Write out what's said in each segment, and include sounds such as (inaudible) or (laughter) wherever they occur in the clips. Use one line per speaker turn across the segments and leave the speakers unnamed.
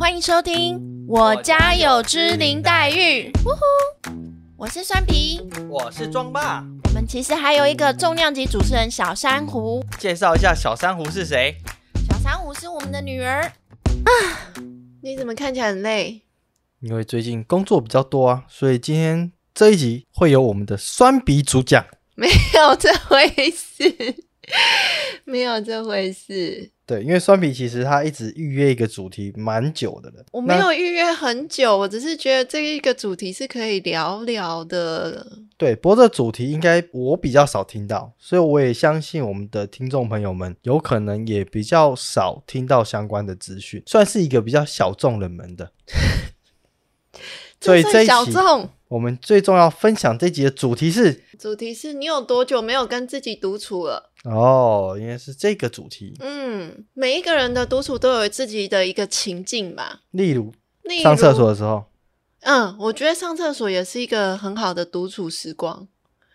欢迎收听《我家有只林黛玉》。呜呼，我是酸皮，
我是庄爸。
我们其实还有一个重量级主持人小珊瑚。
介绍一下小珊瑚是谁？
小珊瑚是我们的女儿。啊，你怎么看起来很累？
因为最近工作比较多啊，所以今天这一集会有我们的酸鼻主讲。
没有这回事，(laughs) 没有这回事。
对，因为酸皮其实他一直预约一个主题蛮久的了。
我没有预约很久，我只是觉得这一个主题是可以聊聊的。
对，不过这主题应该我比较少听到，所以我也相信我们的听众朋友们有可能也比较少听到相关的资讯，算是一个比较小众冷门的。(laughs)
所以这一期
我们最重要分享这集的主题是：
主题是你有多久没有跟自己独处了？
哦，应该是这个主题。
嗯，每一个人的独处都有自己的一个情境吧。
例如，上厕所的时候。
嗯，我觉得上厕所也是一个很好的独处时光。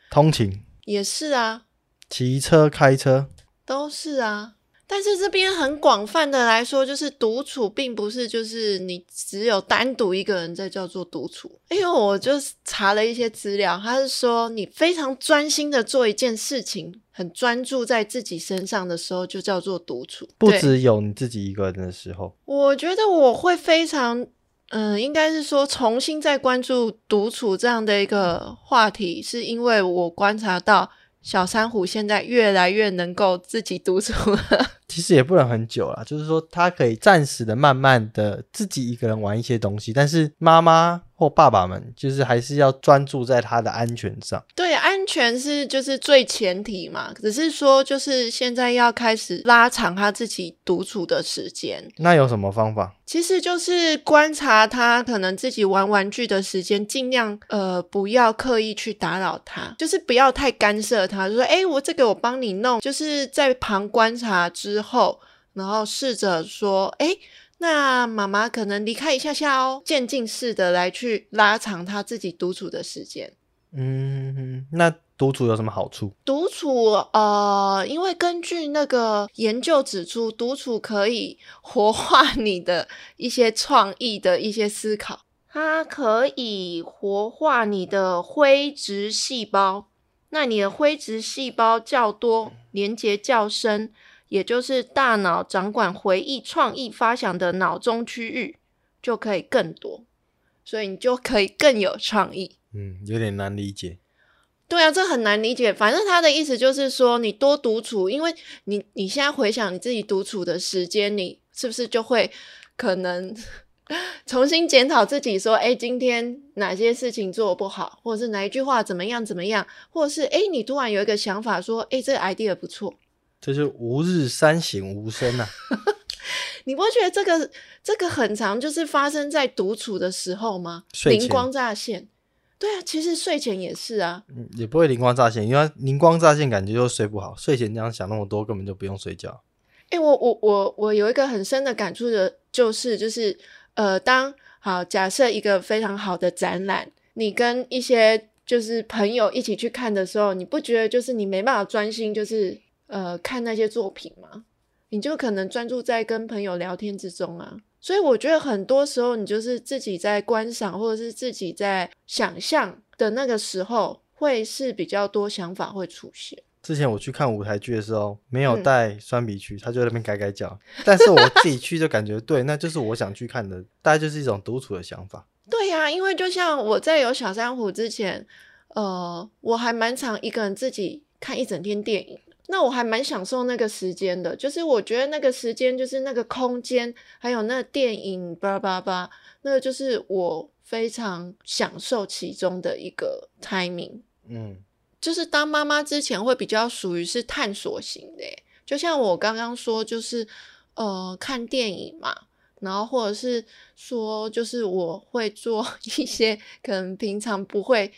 通勤
也是啊。
骑车、开车
都是啊。但是这边很广泛的来说，就是独处，并不是就是你只有单独一个人在叫做独处。因为我就查了一些资料，他是说你非常专心的做一件事情，很专注在自己身上的时候，就叫做独处。
不只有你自己一个人的时候，
我觉得我会非常，嗯，应该是说重新再关注独处这样的一个话题，是因为我观察到。小珊瑚现在越来越能够自己独处了，(laughs)
其实也不能很久了，就是说他可以暂时的、慢慢的自己一个人玩一些东西，但是妈妈。或爸爸们就是还是要专注在他的安全上。
对，安全是就是最前提嘛。只是说，就是现在要开始拉长他自己独处的时间。
那有什么方法？
其实就是观察他可能自己玩玩具的时间，尽量呃不要刻意去打扰他，就是不要太干涉他。就说，哎，我这个我帮你弄，就是在旁观察之后，然后试着说，哎。那妈妈可能离开一下下哦，渐进式的来去拉长他自己独处的时间。
嗯，那独处有什么好处？
独处呃，因为根据那个研究指出，独处可以活化你的一些创意的一些思考，它可以活化你的灰质细胞。那你的灰质细胞较多，连接较深。也就是大脑掌管回忆、创意发想的脑中区域就可以更多，所以你就可以更有创意。
嗯，有点难理解。
对啊，这很难理解。反正他的意思就是说，你多独处，因为你你现在回想你自己独处的时间，你是不是就会可能 (laughs) 重新检讨自己，说，哎，今天哪些事情做不好，或者是哪一句话怎么样怎么样，或者是哎，你突然有一个想法，说，哎，这个 idea 不错。
这是吾日三省吾身呐！(laughs)
你不觉得这个这个很长，就是发生在独处的时候吗？灵光乍现，对啊，其实睡前也是啊，
嗯，也不会灵光乍现，因为灵光乍现感觉就睡不好，睡前这样想那么多，根本就不用睡觉。
哎，我我我我有一个很深的感触的，就是就是呃，当好假设一个非常好的展览，你跟一些就是朋友一起去看的时候，你不觉得就是你没办法专心，就是。呃，看那些作品吗，你就可能专注在跟朋友聊天之中啊。所以我觉得很多时候，你就是自己在观赏或者是自己在想象的那个时候，会是比较多想法会出现。
之前我去看舞台剧的时候，没有带酸笔去，他就在那边改改脚。(laughs) 但是我自己去就感觉对，那就是我想去看的，大概就是一种独处的想法。
对呀，因为就像我在有小珊瑚之前，呃，我还蛮常一个人自己看一整天电影。那我还蛮享受那个时间的，就是我觉得那个时间，就是那个空间，还有那电影，叭叭叭，那个就是我非常享受其中的一个 timing。嗯，就是当妈妈之前会比较属于是探索型的，就像我刚刚说，就是呃看电影嘛，然后或者是说，就是我会做 (laughs) 一些可能平常不会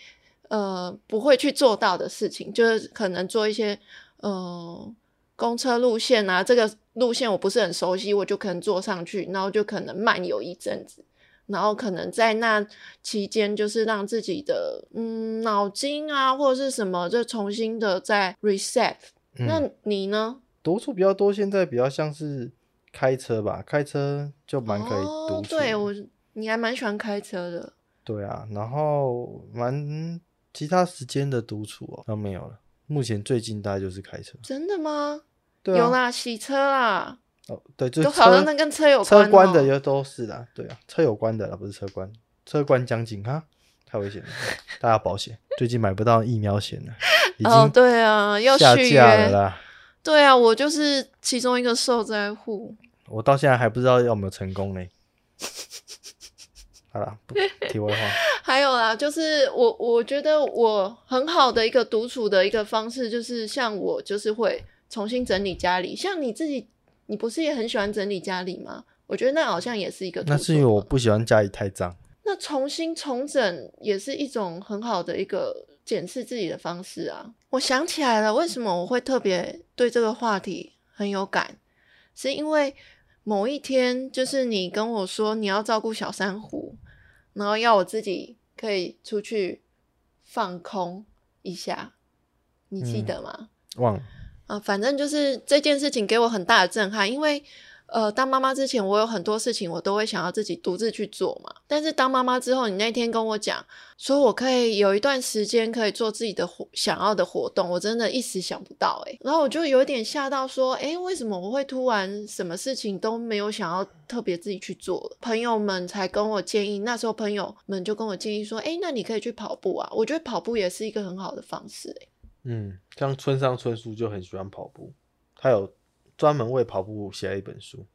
呃不会去做到的事情，就是可能做一些。嗯，公车路线啊，这个路线我不是很熟悉，我就可能坐上去，然后就可能漫游一阵子，然后可能在那期间，就是让自己的嗯脑筋啊或者是什么，就重新的再 reset。那你呢？
独处比较多，现在比较像是开车吧，开车就蛮可以独
哦，
处。
对我，你还蛮喜欢开车的。
对啊，然后蛮其他时间的独处哦，都没有了。目前最近大概就是开车。
真的吗？
对啊，
有啦，洗车啦，
哦，对，就
都好像那跟车有
车
关哦
关的也都是啦，对啊，车有关的啦，不是车关，车关将近哈，太危险了，大家要保险。最近买不到疫苗险了，已
哦，
经
对啊，要续
下架了。啦。
对啊，我就是其中一个受灾户。
我到现在还不知道有没有成功呢。好了，不 (laughs) 题外话，
还有啦，就是我我觉得我很好的一个独处的一个方式，就是像我就是会重新整理家里。像你自己，你不是也很喜欢整理家里吗？我觉得那好像也是一个
那是因为我不喜欢家里太脏。
那重新重整也是一种很好的一个检视自己的方式啊。我想起来了，为什么我会特别对这个话题很有感，是因为某一天，就是你跟我说你要照顾小珊瑚，然后要我自己可以出去放空一下，你记
嗯
得吗？
忘了，
啊，反正就是这件事情给我很大的震撼，因为呃，当妈妈之前，我有很多事情我都会想要自己独自去做嘛。但是当妈妈之后，你那天跟我讲说我可以有一段时间可以做自己的活想要的活动，我真的一时想不到诶、然后我就有点吓到，说，诶，为什么我会突然什么事情都没有想要特别自己去做了？朋友们才跟我建议，那时候朋友们就跟我建议说，诶，那你可以去跑步啊。我觉得跑步也是一个很好的方式、诶。
嗯，像村上春树就很喜欢跑步，他有专门为跑步写了一本书。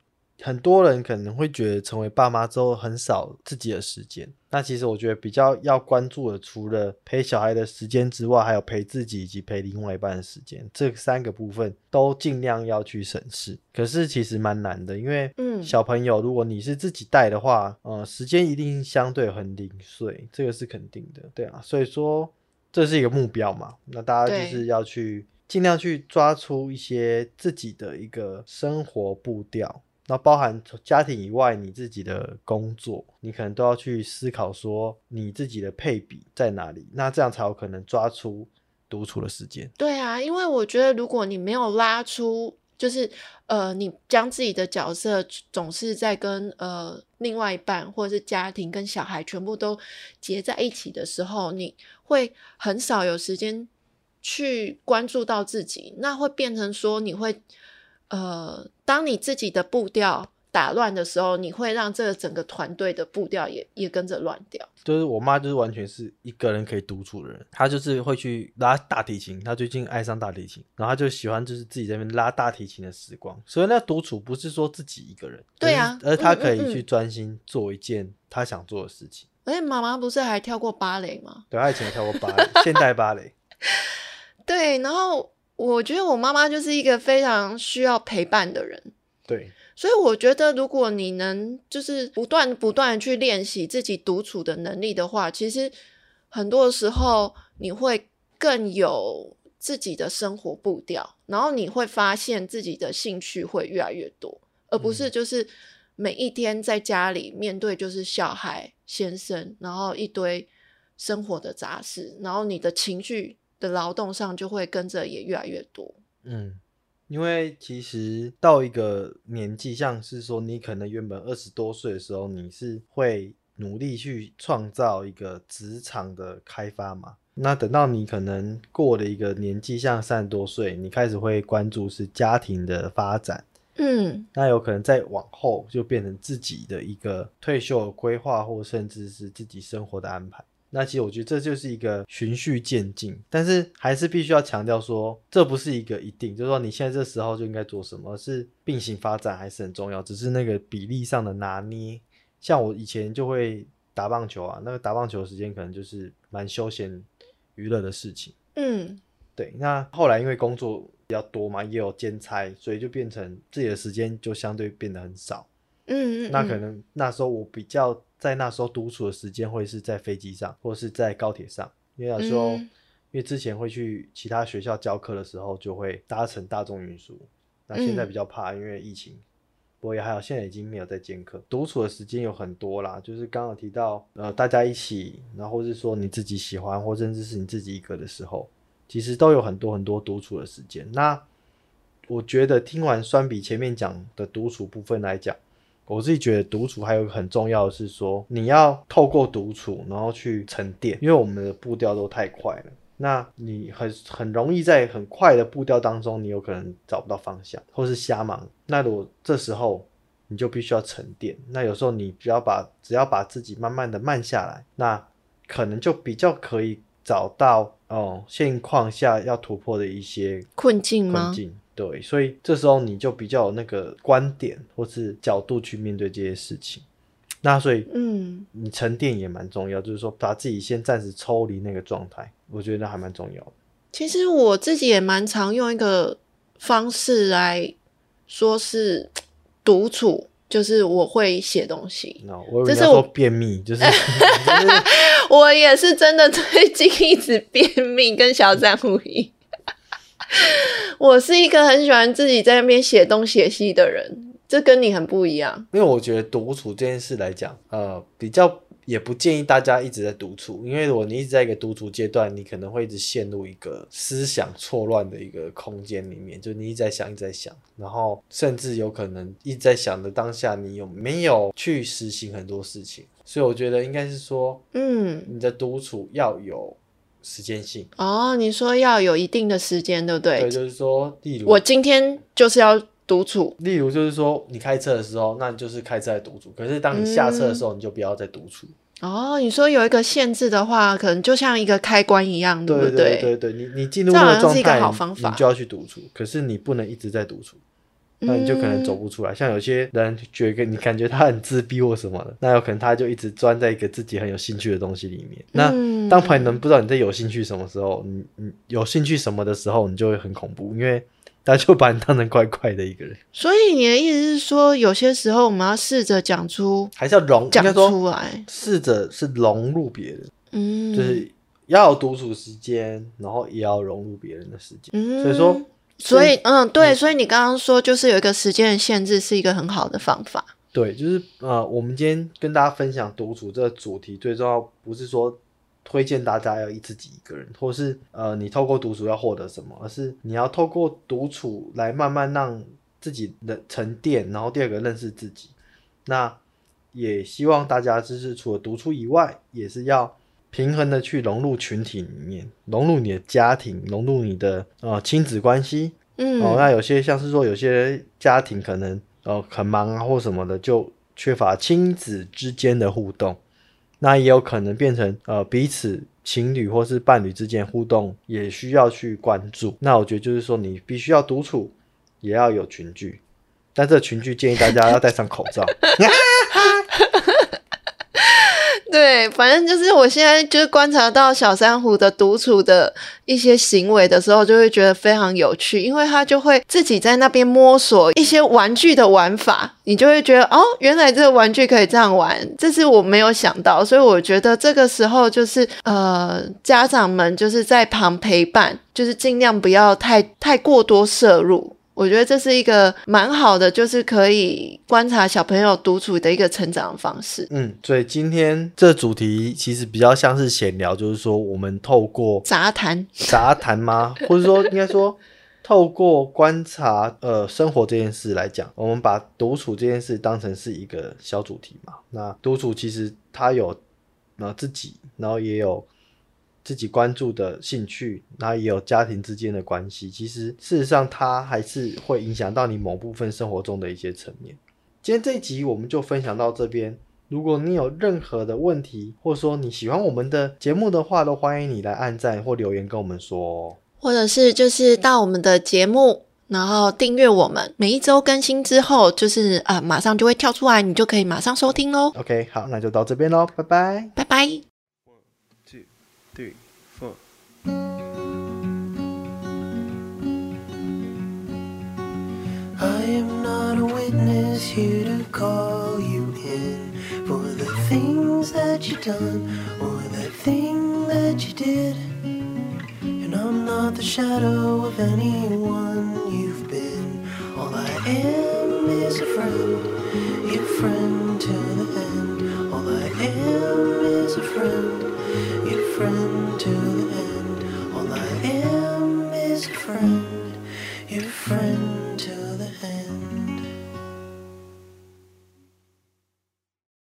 很多人可能会觉得成为爸妈之后很少自己的时间，那其实我觉得比较要关注的，除了陪小孩的时间之外，还有陪自己以及陪另外一半的时间，这三个部分都尽量要去审视。可是其实蛮难的，因为
嗯
小朋友如果你是自己带的话，呃，时间一定相对很零碎，这个是肯定的，对啊，所以说这是一个目标嘛，那大家就是要去尽量去抓出一些自己的一个生活步调。那包含家庭以外，你自己的工作，你可能都要去思考说你自己的配比在哪里，那这样才有可能抓出独处的时间。
对啊，因为我觉得如果你没有拉出，就是呃，你将自己的角色总是在跟呃另外一半或者是家庭跟小孩全部都结在一起的时候，你会很少有时间去关注到自己，那会变成说你会呃，当你自己的步调打乱的时候，你会让这个整个团队的步调也也跟着乱掉。
就是我妈就是完全是一个人可以独处的人，她就是会去拉大提琴，她最近爱上大提琴，然后她就喜欢就是自己在那边拉大提琴的时光。所以那独处不是说自己一个人，
对啊
而她可以去专心做一件她想做的事情。
而且妈妈不是还跳过芭蕾吗？
对，她以前跳过芭蕾，现代芭蕾。(laughs)
对，然后我觉得我妈妈就是一个非常需要陪伴的人，
对，
所以我觉得如果你能就是不断不断去练习自己独处的能力的话，其实很多时候你会更有自己的生活步调，然后你会发现自己的兴趣会越来越多，而不是就是每一天在家里面对就是小孩、先生，然后一堆生活的杂事，然后你的情绪的劳动上就会跟着也越来越多。
嗯，因为其实到一个年纪，像是说你可能原本二十多岁的时候，你是会努力去创造一个职场的开发嘛。那等到你可能过了一个年纪，像三十多岁，你开始会关注是家庭的发展，
嗯，
那有可能再往后就变成自己的一个退休的规划，或甚至是自己生活的安排。那其实我觉得这就是一个循序渐进，但是还是必须要强调说，这不是一个一定，就是说你现在这时候就应该做什么，是并行发展还是很重要，只是那个比例上的拿捏。像我以前就会打棒球啊，那个打棒球的时间可能就是蛮休闲娱乐的事情。
嗯，
对，那后来因为工作比较多嘛，也有兼差，所以就变成自己的时间就相对变得很少。
嗯嗯，
那可
嗯
能那时候我比较在那时候独处的时间会是在飞机上，或是在高铁上，因为有时候、
嗯
因为之前会去其他学校教课的时候，就会搭乘大众运输。那现在
嗯
比较怕，因为疫情。不过也还好，现在已经没有在兼课，独处的时间有很多啦。就是刚刚提到，呃，大家一起，然后或是说你自己喜欢，或甚至是你自己一个的时候，其实都有很多很多独处的时间。那我觉得听完酸比前面讲的独处部分来讲，我自己觉得独处还有个很重要的是说，你要透过独处，然后去沉淀，因为我们的步调都太快了。那你很很容易在很快的步调当中，你有可能找不到方向，或是瞎忙。那如果这时候你就必须要沉淀，那有时候你只要把只要把自己慢慢的慢下来，那可能就比较可以找到哦现况下要突破的一些
困境吗
困？境。对，所以这时候你就比较有那个观点或是角度去面对这些事情。那所以
嗯，
你沉淀也蛮重要，就是说把自己先暂时抽离那个状态，我觉得还蛮重要的。
其实我自己也蛮常用一个方式来说是独处，就是我会写东西。
那我以为
这是
说便秘，就是 (laughs)
我也是真的最近 (laughs) 一直便秘，跟小三呼一。我是一个很喜欢自己在那边写东写西的人，这跟你很不一样。
因为我觉得独处这件事来讲，呃，比较也不建议大家一直在独处，因为如果你一直在一个独处阶段，你可能会一直陷入一个思想错乱的一个空间里面，就你一直在想，一直在想，然后甚至有可能一直在想的当下，你有没有去实行很多事情？所以我觉得应该是说，
嗯，
你的独处要有时间性，
哦，你说要有一定的时间，对不对？
对，就是说，例如
我今天就是要独处。
例如就是说，你开车的时候，那你就是开车在独处。可是当你下车的时候，你就不要再独处。
哦，你说有一个限制的话，可能就像一个开关一样，对不
对对对对，你你进入
这
那个状态，
好方法
你就要去独处。可是你不能一直在独处，那你就可能走不出来。像有些人觉得你感觉他很自闭或什么的，那有可能他就一直钻在一个自己很有兴趣的东西里面。那
嗯
当朋友们不知道你在有兴趣什么时候，你你有兴趣什么的时候，你就会很恐怖，因为他就把你当成怪怪的一个人，
所以你的意思是说，有些时候我们要试着讲出
还是要融，应
讲出来，
试着是融入别人。
嗯，
就是要有独处时间，然后也要融入别人的时间。
嗯，
所以说，
所以嗯，对，所以你刚刚说就是有一个时间的限制，是一个很好的方法。
对，就是呃，我们今天跟大家分享独处这个主题，最重要不是说推荐大家要一自己一个人，或是呃你透过独处要获得什么，而是你要透过独处来慢慢让自己的沉淀，然后第二个认识自己。那也希望大家就是除了独处以外，也是要平衡的去融入群体里面，融入你的家庭，融入你的呃亲子关系，
嗯，
哦，那有些像是说有些家庭可能呃很忙啊或什么的，就缺乏亲子之间的互动，那也有可能变成呃彼此情侣或是伴侣之间互动也需要去关注。那我觉得就是说你必须要独处，也要有群聚，但这个群聚建议大家要戴上口罩。(laughs)
对，反正就是我现在就是观察到小珊瑚的独处的一些行为的时候，就会觉得非常有趣，因为他就会自己在那边摸索一些玩具的玩法，你就会觉得哦，原来这个玩具可以这样玩，这是我没有想到，所以我觉得这个时候就是呃，家长们就是在旁陪伴，就是尽量不要太太过多摄入。我觉得这是一个蛮好的，就是可以观察小朋友独处的一个成长方式。
嗯，所以今天这主题其实比较像是闲聊，就是说我们透过
杂谈，
杂谈吗？(laughs) 或者说应该说，透过观察呃生活这件事来讲，我们把独处这件事当成是一个小主题嘛。那独处其实它有呃自己，然后也有自己关注的兴趣，然后也有家庭之间的关系。其实事实上，它还是会影响到你某部分生活中的一些层面。今天这一集我们就分享到这边。如果你有任何的问题，或者说你喜欢我们的节目的话，都欢迎你来按赞或留言跟我们说哦。
或者是就是到我们的节目，然后订阅我们，每一周更新之后，就是啊、呃马上就会跳出来，你就可以马上收听喽。
OK，好，那就到这边喽，拜拜。
拜拜。
I am not a witness here to call you in for the things that you done or the thing that you did. And I'm not the shadow of anyone you've been. All I am is a friend, your friend to the